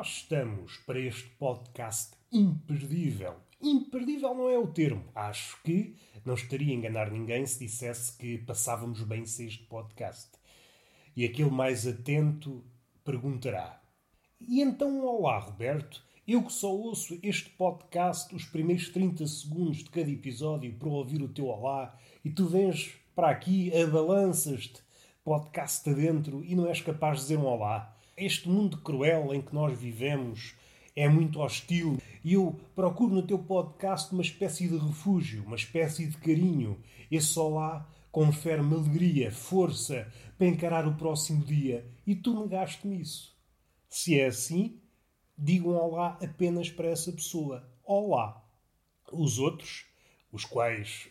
estamos para este podcast imperdível. Imperdível não é o termo. Acho que não estaria a enganar ninguém se dissesse que passávamos bem sem este podcast. E aquele mais atento perguntará: E então, olá, Roberto? Eu que só ouço este podcast os primeiros 30 segundos de cada episódio para ouvir o teu olá e tu vens para aqui, abalanças-te, podcast adentro e não és capaz de dizer um olá. Este mundo cruel em que nós vivemos é muito hostil e eu procuro no teu podcast uma espécie de refúgio, uma espécie de carinho. Esse olá confere-me alegria, força para encarar o próximo dia e tu negaste-me isso. Se é assim, diga um olá apenas para essa pessoa. Olá. Os outros, os quais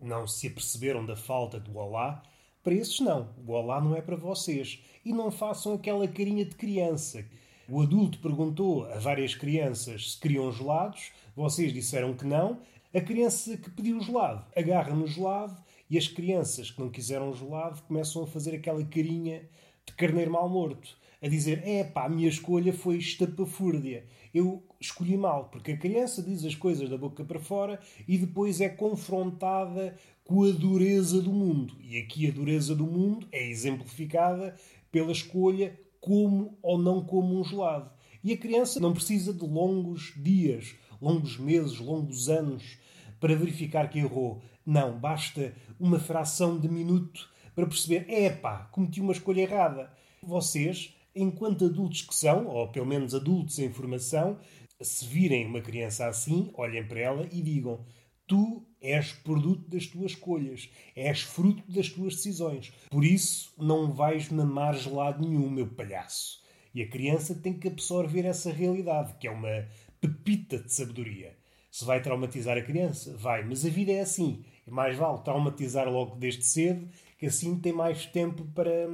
não se aperceberam da falta do olá, esses não. O olá não é para vocês. E não façam aquela carinha de criança. O adulto perguntou a várias crianças se queriam gelados, vocês disseram que não. A criança que pediu gelado agarra no gelado e as crianças que não quiseram gelado começam a fazer aquela carinha de carneiro mal morto a dizer: é pá, a minha escolha foi estapafúrdia. Eu escolhi mal, porque a criança diz as coisas da boca para fora e depois é confrontada com a dureza do mundo. E aqui a dureza do mundo é exemplificada pela escolha como ou não como um gelado. E a criança não precisa de longos dias, longos meses, longos anos para verificar que errou. Não, basta uma fração de minuto para perceber: é pá, cometi uma escolha errada. Vocês enquanto adultos que são, ou pelo menos adultos em formação, se virem uma criança assim, olhem para ela e digam: Tu és produto das tuas escolhas, és fruto das tuas decisões. Por isso, não vais mamar gelado nenhum, meu palhaço. E a criança tem que absorver essa realidade, que é uma pepita de sabedoria. Se vai traumatizar a criança, vai, mas a vida é assim. E mais vale traumatizar logo desde cedo que assim tem mais tempo para,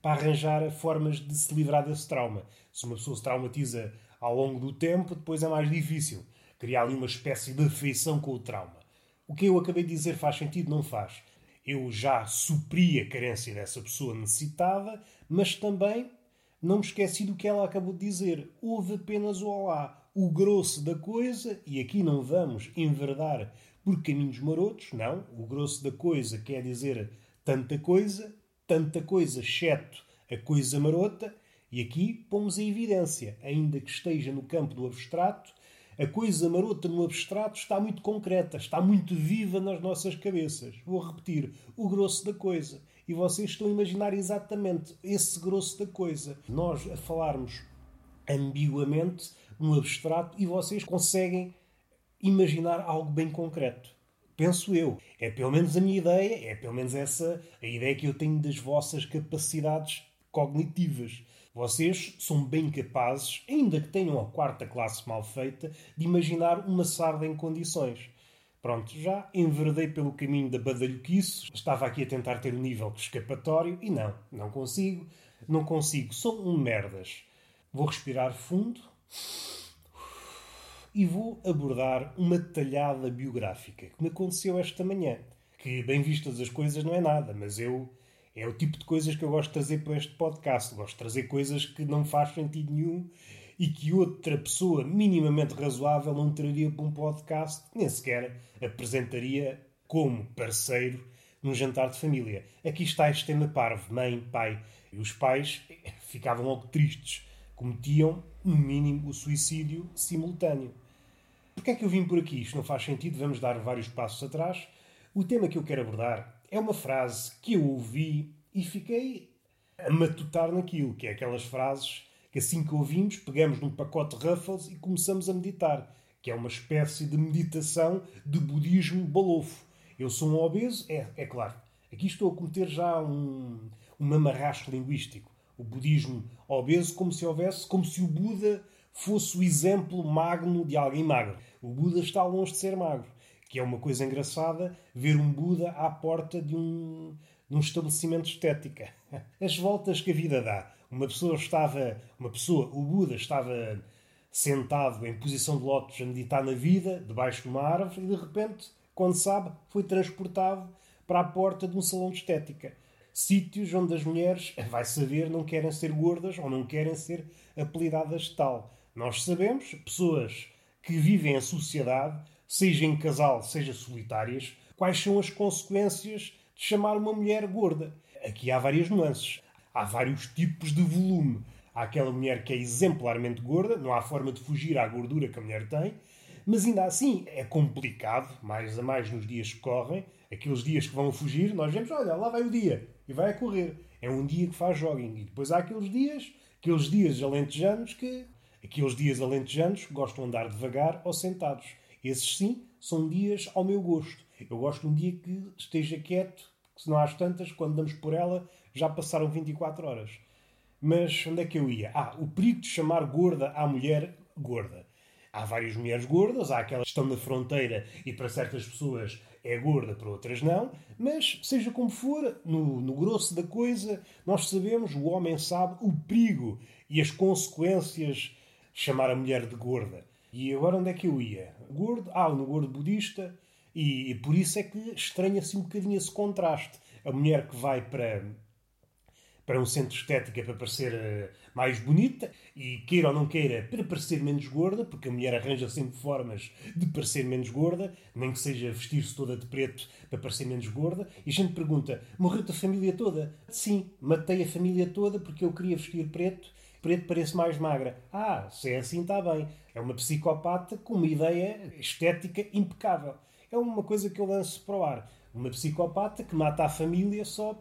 para arranjar formas de se livrar desse trauma. Se uma pessoa se traumatiza ao longo do tempo, depois é mais difícil criar ali uma espécie de afeição com o trauma. O que eu acabei de dizer faz sentido? Não faz. Eu já supri a carência dessa pessoa necessitada, mas também não me esqueci do que ela acabou de dizer. Houve apenas o olá, o grosso da coisa, e aqui não vamos enverdar por caminhos marotos, não. O grosso da coisa quer dizer tanta coisa, tanta coisa, exceto a coisa marota, e aqui pomos em evidência, ainda que esteja no campo do abstrato, a coisa marota no abstrato está muito concreta, está muito viva nas nossas cabeças. Vou repetir, o grosso da coisa. E vocês estão a imaginar exatamente esse grosso da coisa. Nós a falarmos ambiguamente no abstrato e vocês conseguem imaginar algo bem concreto. Penso eu. É pelo menos a minha ideia, é pelo menos essa a ideia que eu tenho das vossas capacidades cognitivas. Vocês são bem capazes, ainda que tenham a quarta classe mal feita, de imaginar uma sarda em condições. Pronto, já enverdei pelo caminho da badalhoquice, estava aqui a tentar ter um nível escapatório e não, não consigo, não consigo, sou um merdas. Vou respirar fundo e vou abordar uma talhada biográfica que me aconteceu esta manhã. Que, bem vistas as coisas, não é nada, mas eu. É o tipo de coisas que eu gosto de trazer para este podcast. Gosto de trazer coisas que não faz sentido nenhum e que outra pessoa minimamente razoável não traria para um podcast, nem sequer apresentaria como parceiro num jantar de família. Aqui está este tema parvo: mãe, pai. E os pais ficavam logo tristes. Cometiam, no mínimo, o suicídio simultâneo. Porquê é que eu vim por aqui? Isto não faz sentido, vamos dar vários passos atrás. O tema que eu quero abordar é uma frase que eu ouvi e fiquei a matutar naquilo, que é aquelas frases que assim que ouvimos, pegamos num pacote Ruffles e começamos a meditar, que é uma espécie de meditação de budismo balofo. Eu sou um obeso? É, é claro. Aqui estou a cometer já um, um mamarrasto linguístico. O budismo obeso como se houvesse, como se o Buda fosse o exemplo magno de alguém magro. O Buda está longe de ser magro, que é uma coisa engraçada ver um Buda à porta de um, de um estabelecimento de estética. As voltas que a vida dá. Uma pessoa estava, uma pessoa, o Buda estava sentado em posição de lótus a meditar na vida, debaixo de uma árvore, e de repente, quando sabe, foi transportado para a porta de um salão de estética. sítios onde as mulheres, vai saber, não querem ser gordas ou não querem ser apelidadas de tal. Nós sabemos, pessoas que vivem em sociedade, seja em casal, seja solitárias, quais são as consequências de chamar uma mulher gorda. Aqui há várias nuances. Há vários tipos de volume. Há aquela mulher que é exemplarmente gorda, não há forma de fugir à gordura que a mulher tem, mas ainda assim é complicado, mais a mais nos dias que correm, aqueles dias que vão fugir, nós vemos, olha, lá vai o dia, e vai a correr. É um dia que faz jogging. E depois há aqueles dias, aqueles dias alentejanos que, aqueles dias alentejanos gostam de andar devagar ou sentados. Esses sim são dias ao meu gosto. Eu gosto de um dia que esteja quieto, porque se não há tantas, quando damos por ela, já passaram 24 horas. Mas onde é que eu ia? Ah, o perigo de chamar gorda à mulher gorda. Há várias mulheres gordas, há aquelas que estão na fronteira e para certas pessoas é gorda, para outras não. Mas, seja como for, no, no grosso da coisa, nós sabemos, o homem sabe o perigo e as consequências chamar a mulher de gorda. E agora onde é que eu ia? Gordo? Ah, no gordo budista. E, e por isso é que estranha-se um bocadinho esse contraste. A mulher que vai para para um centro estético é para parecer uh, mais bonita e queira ou não queira para parecer menos gorda, porque a mulher arranja sempre formas de parecer menos gorda, nem que seja vestir-se toda de preto para parecer menos gorda. E a gente pergunta: morreu-te a família toda? Sim, matei a família toda porque eu queria vestir preto. Preto parece mais magra. Ah, se é assim está bem. É uma psicopata com uma ideia estética impecável. É uma coisa que eu lanço para o ar. Uma psicopata que mata a família só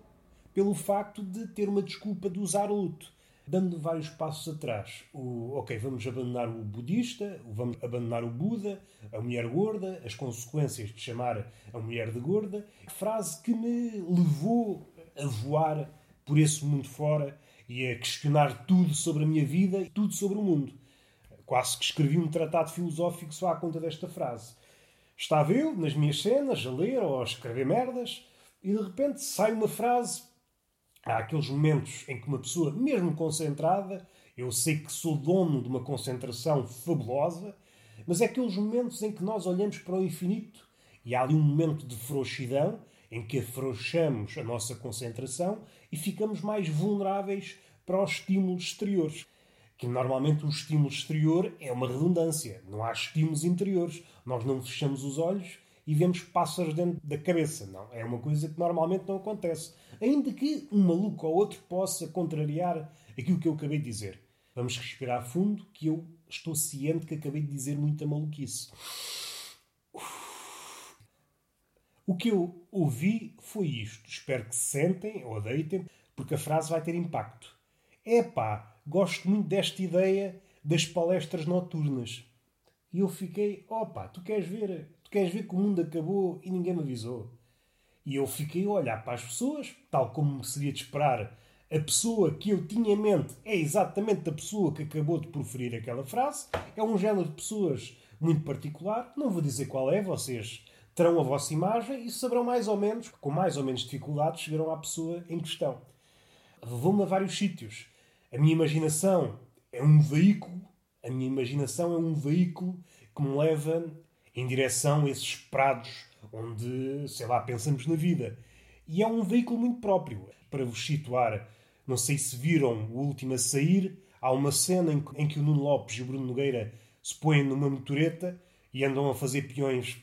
pelo facto de ter uma desculpa de usar luto. Dando vários passos atrás, o, ok, vamos abandonar o budista, vamos abandonar o Buda, a mulher gorda, as consequências de chamar a mulher de gorda, frase que me levou a voar por esse mundo fora e a questionar tudo sobre a minha vida e tudo sobre o mundo. Quase que escrevi um tratado filosófico só à conta desta frase. Estava eu, nas minhas cenas, a ler ou a escrever merdas, e de repente sai uma frase há aqueles momentos em que uma pessoa, mesmo concentrada, eu sei que sou dono de uma concentração fabulosa, mas é aqueles momentos em que nós olhamos para o infinito e há ali um momento de frouxidão em que afrouxamos a nossa concentração e ficamos mais vulneráveis para os estímulos exteriores. Que normalmente o estímulo exterior é uma redundância, não há estímulos interiores. Nós não fechamos os olhos e vemos pássaros dentro da cabeça. Não, é uma coisa que normalmente não acontece. Ainda que um maluco ou outro possa contrariar aquilo que eu acabei de dizer. Vamos respirar fundo, que eu estou ciente que acabei de dizer muita maluquice. O que eu ouvi foi isto. Espero que se sentem ou deitem, porque a frase vai ter impacto. Epá, gosto muito desta ideia das palestras noturnas. E eu fiquei, opa, tu queres ver queres ver que o mundo acabou e ninguém me avisou? E eu fiquei a olhar para as pessoas, tal como seria de esperar. A pessoa que eu tinha em mente é exatamente a pessoa que acabou de proferir aquela frase. É um género de pessoas muito particular. Não vou dizer qual é, vocês terão a vossa imagem e saberão mais ou menos, com mais ou menos dificuldade, chegarão à pessoa em questão. Levou-me a vários sítios. A minha imaginação é um veículo, a minha imaginação é um veículo que me leva em direção a esses prados onde, sei lá, pensamos na vida. E é um veículo muito próprio. Para vos situar, não sei se viram o último a sair, há uma cena em que o Nuno Lopes e o Bruno Nogueira se põem numa motoreta e andam a fazer peões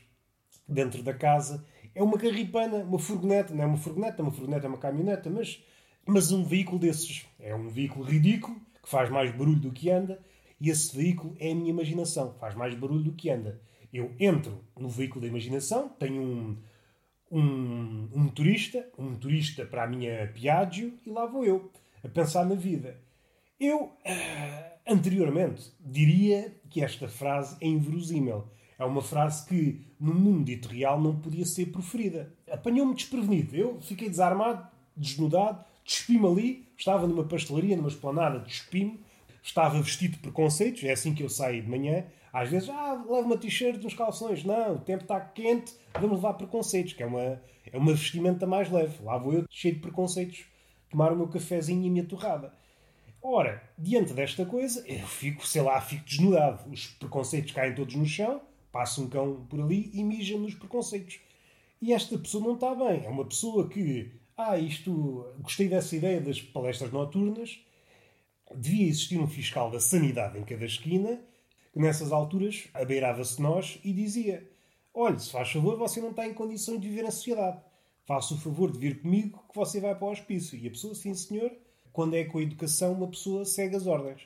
dentro da casa. É uma carripana, uma furgoneta, não é uma furgoneta, uma furgoneta é uma caminhoneta, mas, mas um veículo desses. É um veículo ridículo, que faz mais barulho do que anda, e esse veículo é a minha imaginação, faz mais barulho do que anda. Eu entro no veículo da imaginação, tenho um, um, um motorista, um motorista para a minha Piaggio, e lá vou eu, a pensar na vida. Eu, uh, anteriormente, diria que esta frase é inverosímil. É uma frase que, no mundo dito real, não podia ser proferida. Apanhou-me desprevenido. Eu fiquei desarmado, desnudado, despi-me ali, estava numa pastelaria, numa esplanada, despi-me, estava vestido de preconceitos, é assim que eu saio de manhã, às vezes, ah, leva uma t-shirt, uns calções. Não, o tempo está quente, vamos levar preconceitos, que é uma, é uma vestimenta mais leve. Lá vou eu, cheio de preconceitos, tomar o meu cafezinho e a minha torrada. Ora, diante desta coisa, eu fico, sei lá, fico desnudado. Os preconceitos caem todos no chão, passa um cão por ali e mija nos preconceitos. E esta pessoa não está bem. É uma pessoa que Ah, isto. Gostei dessa ideia das palestras noturnas. Devia existir um fiscal da sanidade em cada esquina, que nessas alturas abeirava-se nós e dizia: Olhe, se faz favor, você não está em condições de viver na sociedade. Faça o favor de vir comigo que você vai para o hospício. E a pessoa, sim senhor, quando é com a educação, uma pessoa segue as ordens.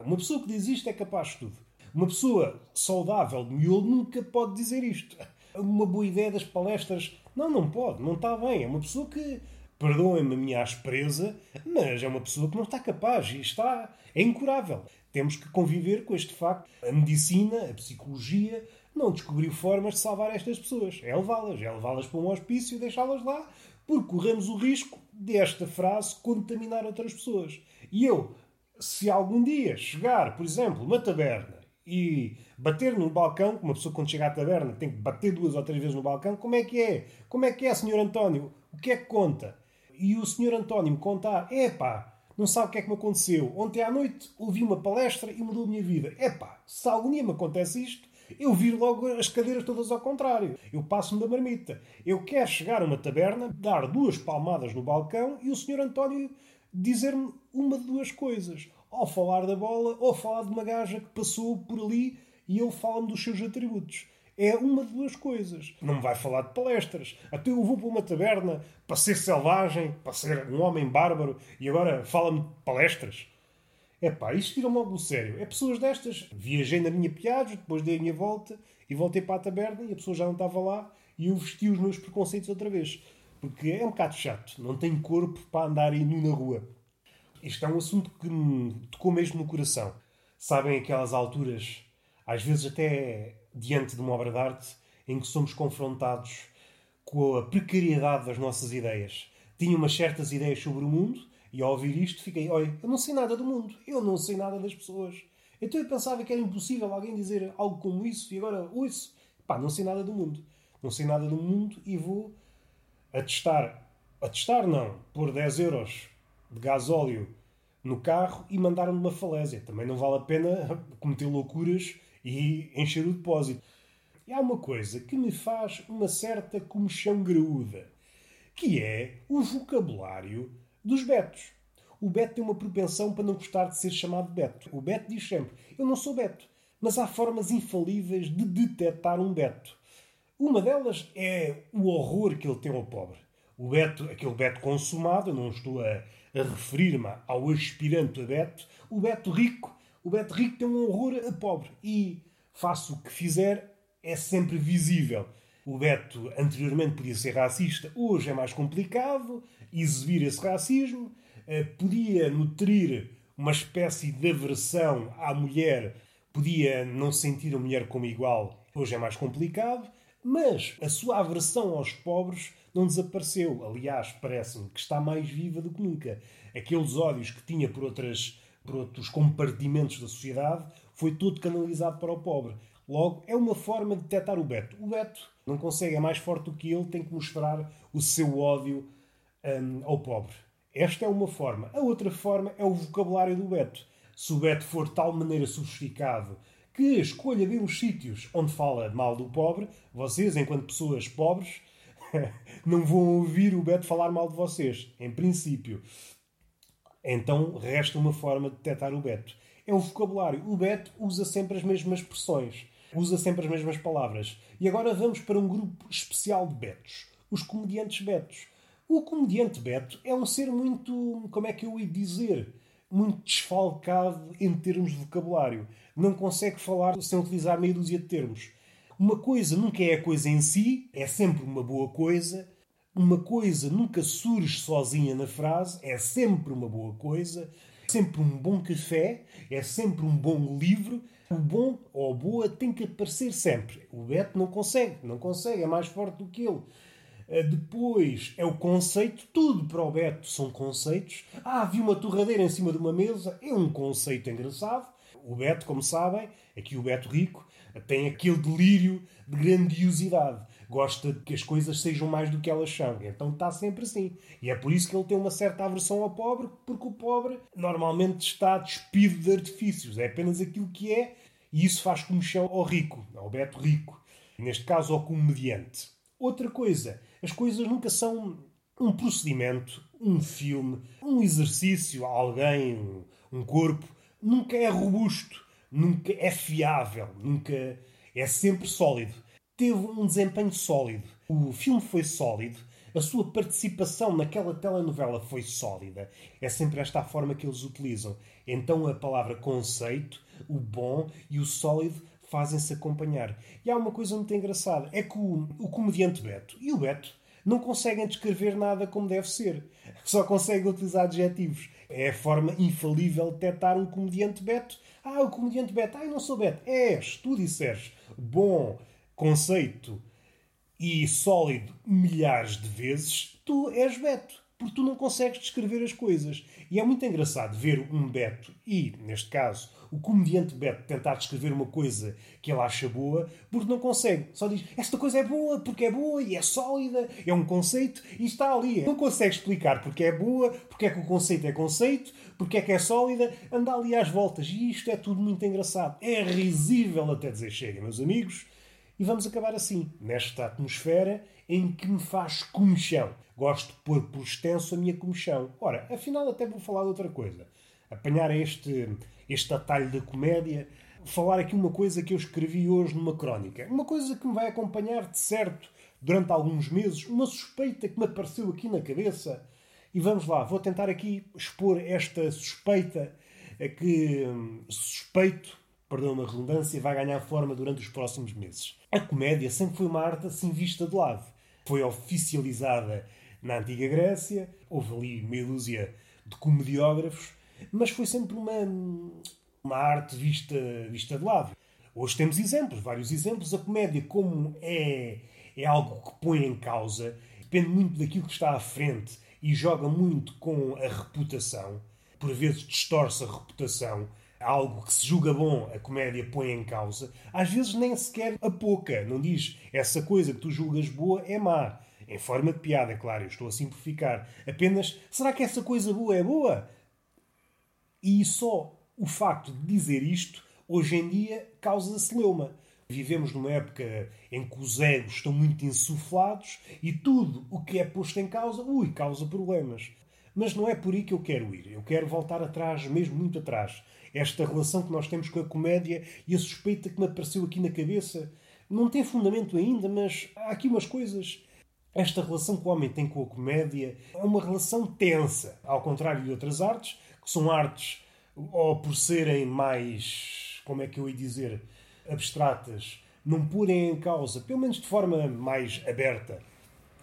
Uma pessoa que diz isto é capaz de tudo. Uma pessoa saudável de miolo nunca pode dizer isto. Uma boa ideia das palestras. Não, não pode, não está bem. É uma pessoa que, perdoem-me a minha aspereza, mas é uma pessoa que não está capaz e está. é incurável. Temos que conviver com este facto. A medicina, a psicologia, não descobriu formas de salvar estas pessoas. É levá-las, é levá-las para um hospício e deixá-las lá, porque corremos o risco desta frase contaminar outras pessoas. E eu, se algum dia chegar, por exemplo, uma taberna e bater no balcão, uma pessoa quando chega à taberna tem que bater duas ou três vezes no balcão, como é que é? Como é que é, Sr. António? O que é que conta? E o Sr. António me contar, epá, não sabe o que é que me aconteceu. Ontem à noite ouvi uma palestra e mudou a minha vida. Epá, se algum dia me acontece isto, eu viro logo as cadeiras todas ao contrário. Eu passo-me da marmita. Eu quero chegar a uma taberna, dar duas palmadas no balcão e o Sr. António dizer-me uma de duas coisas. Ou falar da bola, ou falar de uma gaja que passou por ali e ele fala-me dos seus atributos. É uma de duas coisas. Não me vai falar de palestras. Até eu vou para uma taberna para ser selvagem, para ser um homem bárbaro e agora fala-me de palestras. É pá, isto tira-me logo do sério. É pessoas destas. Viajei na minha Piaggio, depois dei a minha volta e voltei para a taberna e a pessoa já não estava lá e eu vesti os meus preconceitos outra vez. Porque é um bocado chato. Não tenho corpo para andar aí nu na rua. Isto é um assunto que me tocou mesmo no coração. Sabem aquelas alturas, às vezes até diante de uma obra de arte, em que somos confrontados com a precariedade das nossas ideias. Tinha umas certas ideias sobre o mundo e ao ouvir isto fiquei, olha, eu não sei nada do mundo, eu não sei nada das pessoas. Então eu pensava que era impossível alguém dizer algo como isso e agora ouço. Pá, não sei nada do mundo. Não sei nada do mundo e vou atestar. Atestar não, pôr 10 euros de gasóleo no carro e mandar-me uma falésia. Também não vale a pena cometer loucuras e encher o depósito. E há uma coisa que me faz uma certa comichão graúda, que é o vocabulário dos betos. O Beto tem uma propensão para não gostar de ser chamado Beto. O Beto diz sempre: Eu não sou Beto. Mas há formas infalíveis de detectar um Beto. Uma delas é o horror que ele tem ao pobre. O Beto, aquele Beto consumado, eu não estou a, a referir-me ao aspirante a Beto, o Beto rico. O Beto rico tem um horror a pobre. E, faça o que fizer, é sempre visível. O Beto anteriormente podia ser racista, hoje é mais complicado exibir esse racismo. Eh, podia nutrir uma espécie de aversão à mulher, podia não sentir a mulher como igual, hoje é mais complicado. Mas a sua aversão aos pobres não desapareceu. Aliás, parece-me que está mais viva do que nunca. Aqueles ódios que tinha por, outras, por outros compartimentos da sociedade foi todo canalizado para o pobre. Logo, é uma forma de detectar o Beto. O Beto não consegue, é mais forte do que ele, tem que mostrar o seu ódio um, ao pobre. Esta é uma forma. A outra forma é o vocabulário do Beto. Se o Beto for de tal maneira sofisticado que escolha bem os sítios onde fala mal do pobre, vocês, enquanto pessoas pobres, não vão ouvir o Beto falar mal de vocês, em princípio. Então resta uma forma de detectar o Beto. É o vocabulário. O Beto usa sempre as mesmas expressões usa sempre as mesmas palavras. E agora vamos para um grupo especial de betos. Os comediantes betos. O comediante beto é um ser muito, como é que eu ia dizer, muito desfalcado em termos de vocabulário. Não consegue falar sem utilizar meia dúzia de termos. Uma coisa nunca é a coisa em si, é sempre uma boa coisa. Uma coisa nunca surge sozinha na frase, é sempre uma boa coisa. Sempre um bom café, é sempre um bom livro, o bom ou a boa tem que aparecer sempre. O Beto não consegue, não consegue, é mais forte do que ele. Eh, depois é o conceito, tudo para o Beto são conceitos. Ah, vi uma torradeira em cima de uma mesa, é um conceito engraçado. O Beto, como sabem, aqui o Beto Rico, tem aquele delírio de grandiosidade. Gosta que as coisas sejam mais do que elas são. Então está sempre assim. E é por isso que ele tem uma certa aversão ao pobre, porque o pobre normalmente está despido de artifícios. É apenas aquilo que é, e isso faz comichão ao rico, ao Beto Rico. Neste caso, ao comediante. Outra coisa, as coisas nunca são um procedimento, um filme, um exercício, alguém, um, corpo, nunca é robusto, nunca é fiável, nunca é sempre sólido. Teve um desempenho sólido. O filme foi sólido, a sua participação naquela telenovela foi sólida. É sempre esta a forma que eles utilizam. Então a palavra conceito, o bom e o sólido fazem-se acompanhar. E há uma coisa muito engraçada: é que o, o comediante Beto e o Beto não conseguem descrever nada como deve ser. Só conseguem utilizar adjetivos. É a forma infalível de detectar um comediante Beto. Ah, o comediante Beto. Ah, eu não sou Beto. És, tu disseres bom, conceito e sólido milhares de vezes, tu és Beto porque tu não consegues descrever as coisas. E é muito engraçado ver um Beto e, neste caso, o comediante Beto tentar descrever uma coisa que ele acha boa, porque não consegue. Só diz, esta coisa é boa, porque é boa e é sólida, é um conceito e está ali. Não consegue explicar porque é boa, porque é que o conceito é conceito, porque é que é sólida, anda ali às voltas. E isto é tudo muito engraçado. É risível até dizer chega, meus amigos. E vamos acabar assim, nesta atmosfera em que me faz comichão. Gosto de pôr por extenso a minha comichão. Ora, afinal, até vou falar de outra coisa. Apanhar este, este atalho da comédia, falar aqui uma coisa que eu escrevi hoje numa crónica. Uma coisa que me vai acompanhar de certo durante alguns meses, uma suspeita que me apareceu aqui na cabeça. E vamos lá, vou tentar aqui expor esta suspeita que hum, suspeito, perdão a redundância, vai ganhar forma durante os próximos meses. A comédia sempre foi uma arte assim vista de lado. Foi oficializada na Antiga Grécia, houve ali meia dúzia de comediógrafos, mas foi sempre uma, uma arte vista, vista de lado. Hoje temos exemplos, vários exemplos. A comédia, como é, é algo que põe em causa, depende muito daquilo que está à frente e joga muito com a reputação. Por vezes distorce a reputação algo que se julga bom, a comédia põe em causa, às vezes nem sequer a pouca. Não diz essa coisa que tu julgas boa é má. Em forma de piada, claro, eu estou a simplificar. Apenas, será que essa coisa boa é boa? E só o facto de dizer isto, hoje em dia, causa celeuma. Vivemos numa época em que os egos estão muito insuflados e tudo o que é posto em causa, ui, causa problemas. Mas não é por aí que eu quero ir. Eu quero voltar atrás, mesmo muito atrás esta relação que nós temos com a comédia e a suspeita que me apareceu aqui na cabeça. Não tem fundamento ainda, mas há aqui umas coisas. Esta relação que o homem tem com a comédia é uma relação tensa, ao contrário de outras artes, que são artes, ou por serem mais, como é que eu ia dizer, abstratas, não porem em causa, pelo menos de forma mais aberta,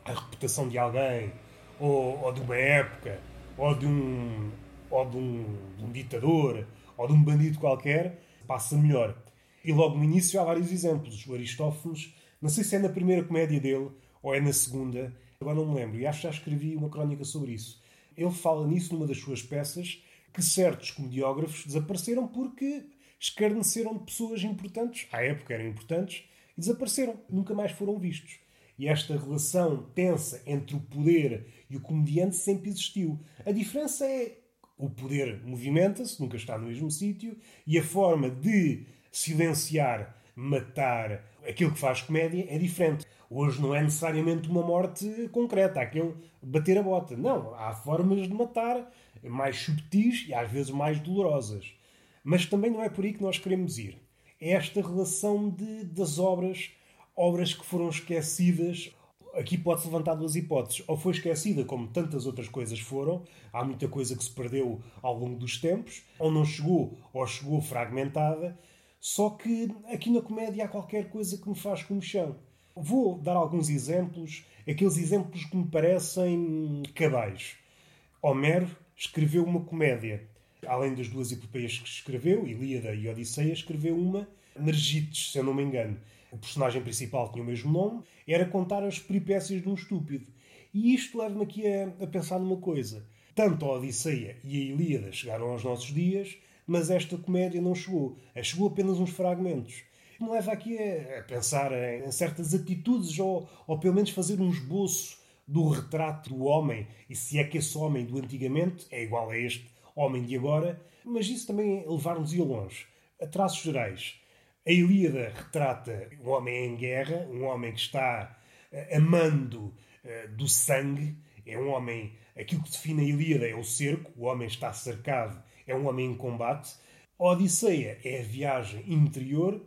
a reputação de alguém, ou, ou de uma época, ou de um, ou de um, de um ditador, ou de um bandido qualquer, passa melhor. E logo no início há vários exemplos. O Aristófanes, não sei se é na primeira comédia dele ou é na segunda, agora não me lembro, e acho que já escrevi uma crónica sobre isso. Ele fala nisso numa das suas peças que certos comediógrafos desapareceram porque escarneceram de pessoas importantes, à época eram importantes, e desapareceram, nunca mais foram vistos. E esta relação tensa entre o poder e o comediante sempre existiu. A diferença é o poder movimenta-se, nunca está no mesmo sítio, e a forma de silenciar, matar aquilo que faz comédia é diferente. Hoje não é necessariamente uma morte concreta, aquele bater a bota. Não, há formas de matar mais subtis e às vezes mais dolorosas. Mas também não é por aí que nós queremos ir. É esta relação de, das obras, obras que foram esquecidas aqui pode-se levantar duas hipóteses. Ou foi esquecida, como tantas outras coisas foram, há muita coisa que se perdeu ao longo dos tempos, ou não chegou, ou chegou fragmentada. Só que aqui na comédia há qualquer coisa que me faz como chão. Vou dar alguns exemplos, aqueles exemplos que me parecem cabais. Homero escreveu uma comédia. Além das duas epopeias que escreveu, Ilíada e Odisseia, escreveu uma, Nergites, se eu não me engano o personagem principal tinha o mesmo nome, era contar as peripécias de um estúpido. E isto leva-me aqui a, a, pensar numa coisa. Tanto a Odisseia e a Ilíada chegaram aos nossos dias, mas esta comédia não chegou. Chegou apenas uns fragmentos. Me leva aqui a, pensar em, certas atitudes, ou, ou pelo menos fazer um esboço do retrato do homem, e se é que esse homem do antigamente é igual a este homem de agora, mas isso também levar-nos-ia longe. A traços gerais a Ilíada retrata um homem em guerra, um homem que está uh, amando uh, do sangue é um homem. Aquilo que define a Ilíada é o cerco, o homem está cercado, é um homem em combate. A Odisseia é a viagem interior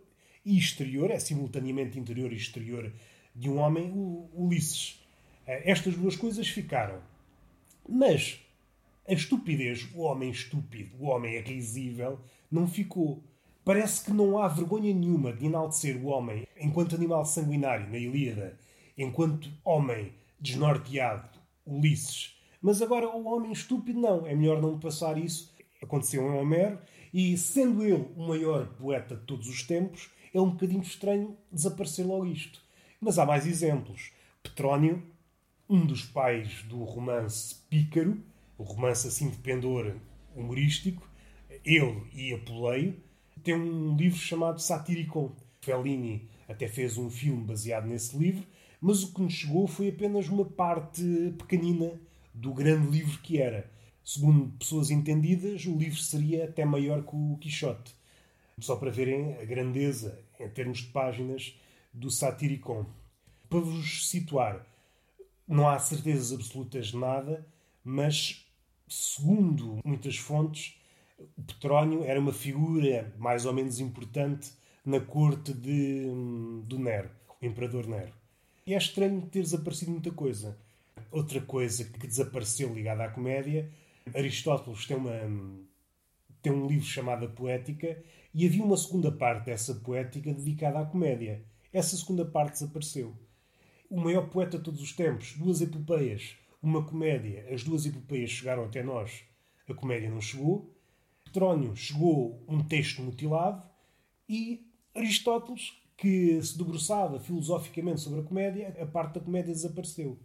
e exterior, é simultaneamente interior e exterior de um homem, o Ulisses. Eh, estas duas coisas ficaram. Mas a estupidez, o homem estúpido, o homem risível, não ficou. Parece que não há vergonha nenhuma de enaltecer o homem enquanto animal sanguinário na Ilíada, enquanto homem desnorteado, Ulisses. Mas agora o homem estúpido não. É melhor não passar isso. Aconteceu em Homero e, sendo ele o maior poeta de todos os tempos, é um bocadinho estranho desaparecer logo isto. Mas há mais exemplos. Petrónio, um dos pais do romance Pícaro, o romance assim de pendor humorístico, ele e Apuleio, tem um livro chamado Satiricon. Fellini até fez um filme baseado nesse livro, mas o que nos chegou foi apenas uma parte pequenina do grande livro que era. Segundo pessoas entendidas, o livro seria até maior que o Quixote. Só para verem a grandeza, em termos de páginas, do Satiricon. Para vos situar, não há certezas absolutas de nada, mas, segundo muitas fontes, o Petrónio era uma figura mais ou menos importante na corte de, do Nero, o imperador Nero. E é estranho ter desaparecido muita coisa. Outra coisa que desapareceu ligada à comédia, Aristóteles tem, uma, tem um livro chamado A Poética e havia uma segunda parte dessa poética dedicada à comédia. Essa segunda parte desapareceu. O maior poeta de todos os tempos, duas epopeias, uma comédia. As duas epopeias chegaram até nós, a comédia não chegou. Petrónio chegou um texto mutilado e Aristóteles, que se debruçava filosoficamente sobre a comédia, a parte da comédia desapareceu.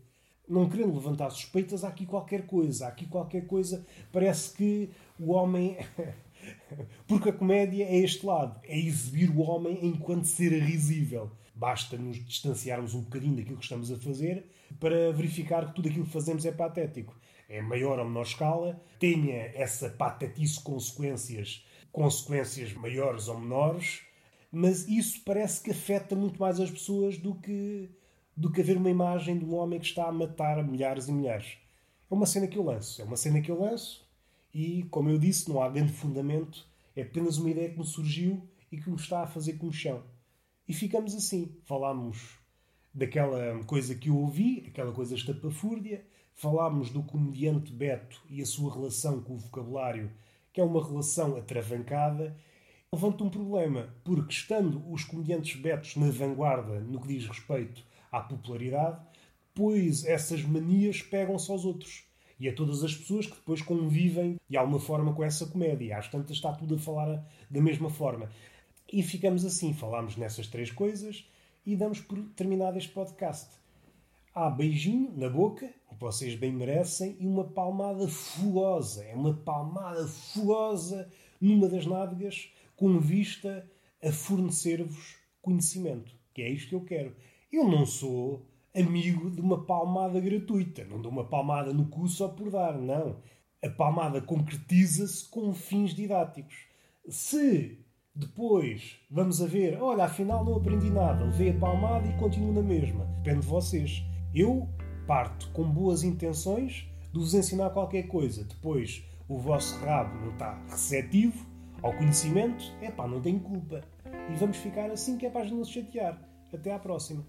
Não querendo levantar suspeitas, há aqui qualquer coisa, há aqui qualquer coisa. Parece que o homem. Porque a comédia é este lado, é exibir o homem enquanto ser risível. Basta nos distanciarmos um bocadinho daquilo que estamos a fazer para verificar que tudo aquilo que fazemos é patético. É maior ou menor escala, tenha essa patetice consequências, consequências maiores ou menores, mas isso parece que afeta muito mais as pessoas do que, do que haver uma imagem de um homem que está a matar milhares e milhares. É uma cena que eu lanço, é uma cena que eu lanço e, como eu disse, não há grande fundamento, é apenas uma ideia que me surgiu e que me está a fazer comichão. E ficamos assim. Falámos daquela coisa que eu ouvi, aquela coisa estapafúrdia, falámos do comediante Beto e a sua relação com o vocabulário, que é uma relação atravancada, levanta um problema, porque estando os comediantes betos na vanguarda no que diz respeito à popularidade, pois essas manias pegam-se aos outros. E a todas as pessoas que depois convivem de alguma forma com essa comédia. Às tantas está tudo a falar da mesma forma. E ficamos assim, falamos nessas três coisas e damos por terminado este podcast. Há beijinho na boca, que vocês bem merecem, e uma palmada fogosa. É uma palmada fogosa numa das nádegas com vista a fornecer-vos conhecimento. Que é isto que eu quero. Eu não sou amigo de uma palmada gratuita. Não dou uma palmada no cu só por dar, não. A palmada concretiza-se com fins didáticos. Se depois vamos a ver, olha, afinal não aprendi nada, levei a palmada e continuo na mesma. Depende de vocês. Eu parto com boas intenções de vos ensinar qualquer coisa. Depois o vosso rabo não está receptivo ao conhecimento, é pá, não tenho culpa. E vamos ficar assim que é para não se chatear. Até à próxima.